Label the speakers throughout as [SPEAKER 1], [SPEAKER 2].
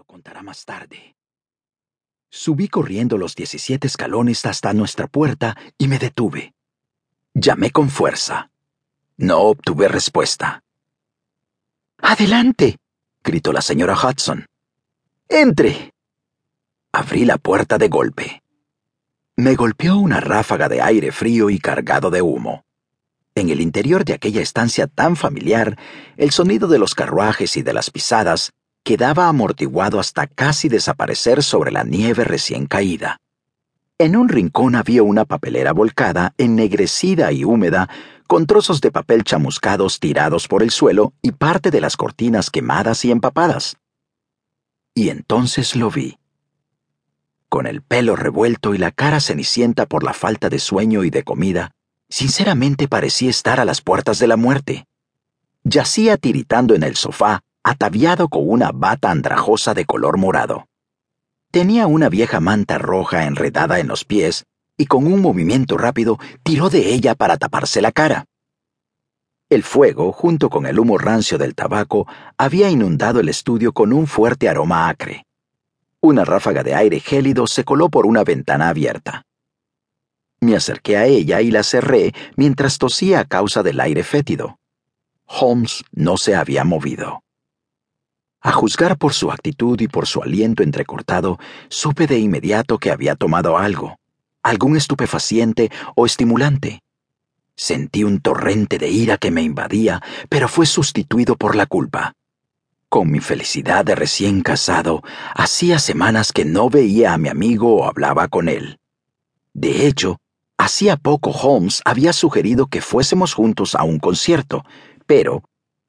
[SPEAKER 1] lo contará más tarde. Subí corriendo los 17 escalones hasta nuestra puerta y me detuve. Llamé con fuerza. No obtuve respuesta. Adelante, gritó la señora Hudson. Entre. Abrí la puerta de golpe. Me golpeó una ráfaga de aire frío y cargado de humo. En el interior de aquella estancia tan familiar, el sonido de los carruajes y de las pisadas quedaba amortiguado hasta casi desaparecer sobre la nieve recién caída. En un rincón había una papelera volcada, ennegrecida y húmeda, con trozos de papel chamuscados tirados por el suelo y parte de las cortinas quemadas y empapadas. Y entonces lo vi. Con el pelo revuelto y la cara cenicienta por la falta de sueño y de comida, sinceramente parecía estar a las puertas de la muerte. Yacía tiritando en el sofá, ataviado con una bata andrajosa de color morado. Tenía una vieja manta roja enredada en los pies y con un movimiento rápido tiró de ella para taparse la cara. El fuego, junto con el humo rancio del tabaco, había inundado el estudio con un fuerte aroma acre. Una ráfaga de aire gélido se coló por una ventana abierta. Me acerqué a ella y la cerré mientras tosía a causa del aire fétido. Holmes no se había movido. A juzgar por su actitud y por su aliento entrecortado, supe de inmediato que había tomado algo, algún estupefaciente o estimulante. Sentí un torrente de ira que me invadía, pero fue sustituido por la culpa. Con mi felicidad de recién casado, hacía semanas que no veía a mi amigo o hablaba con él. De hecho, hacía poco Holmes había sugerido que fuésemos juntos a un concierto, pero,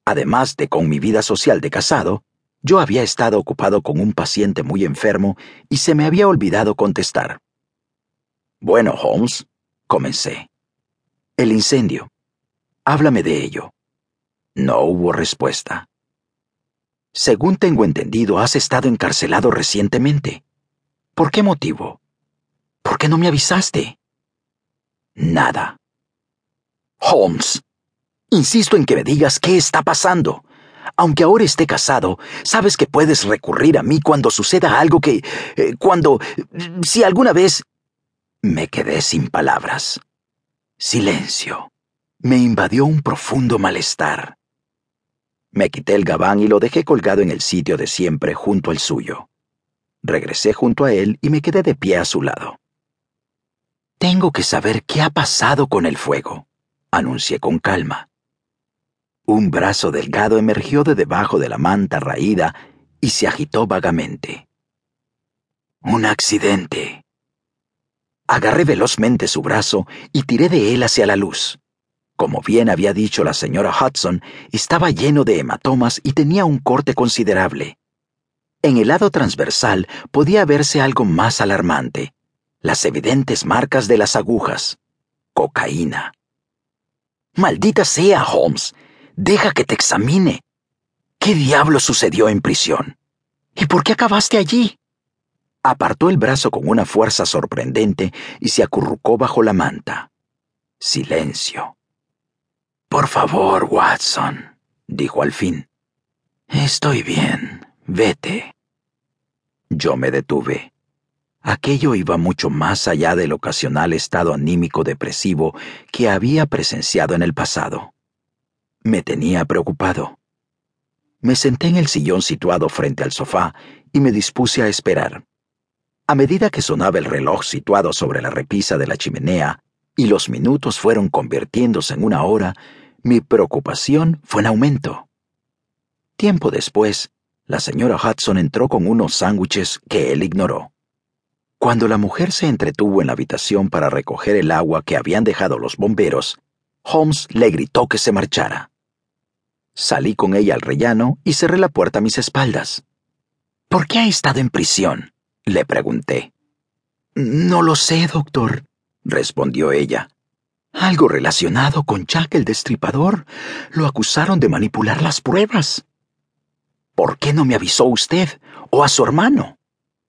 [SPEAKER 1] además de con mi vida social de casado, yo había estado ocupado con un paciente muy enfermo y se me había olvidado contestar. Bueno, Holmes, comencé. El incendio. Háblame de ello. No hubo respuesta. Según tengo entendido, has estado encarcelado recientemente. ¿Por qué motivo? ¿Por qué no me avisaste? Nada. Holmes, insisto en que me digas qué está pasando. Aunque ahora esté casado, sabes que puedes recurrir a mí cuando suceda algo que... Eh, cuando... si alguna vez... Me quedé sin palabras. Silencio. Me invadió un profundo malestar. Me quité el gabán y lo dejé colgado en el sitio de siempre junto al suyo. Regresé junto a él y me quedé de pie a su lado. Tengo que saber qué ha pasado con el fuego, anuncié con calma. Un brazo delgado emergió de debajo de la manta raída y se agitó vagamente. Un accidente. Agarré velozmente su brazo y tiré de él hacia la luz. Como bien había dicho la señora Hudson, estaba lleno de hematomas y tenía un corte considerable. En el lado transversal podía verse algo más alarmante, las evidentes marcas de las agujas. Cocaína. Maldita sea, Holmes. Deja que te examine. ¿Qué diablo sucedió en prisión? ¿Y por qué acabaste allí? Apartó el brazo con una fuerza sorprendente y se acurrucó bajo la manta. Silencio. Por favor, Watson, dijo al fin. Estoy bien. Vete. Yo me detuve. Aquello iba mucho más allá del ocasional estado anímico depresivo que había presenciado en el pasado me tenía preocupado. Me senté en el sillón situado frente al sofá y me dispuse a esperar. A medida que sonaba el reloj situado sobre la repisa de la chimenea y los minutos fueron convirtiéndose en una hora, mi preocupación fue en aumento. Tiempo después, la señora Hudson entró con unos sándwiches que él ignoró. Cuando la mujer se entretuvo en la habitación para recoger el agua que habían dejado los bomberos, Holmes le gritó que se marchara. Salí con ella al rellano y cerré la puerta a mis espaldas. ¿Por qué ha estado en prisión? le pregunté. No lo sé, doctor, respondió ella. Algo relacionado con Jack el Destripador. Lo acusaron de manipular las pruebas. ¿Por qué no me avisó usted o a su hermano?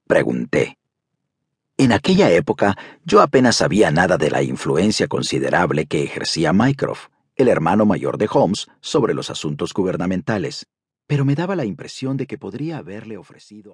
[SPEAKER 1] pregunté. En aquella época yo apenas sabía nada de la influencia considerable que ejercía Mycroft el hermano mayor de Holmes, sobre los asuntos gubernamentales, pero me daba la impresión de que podría haberle ofrecido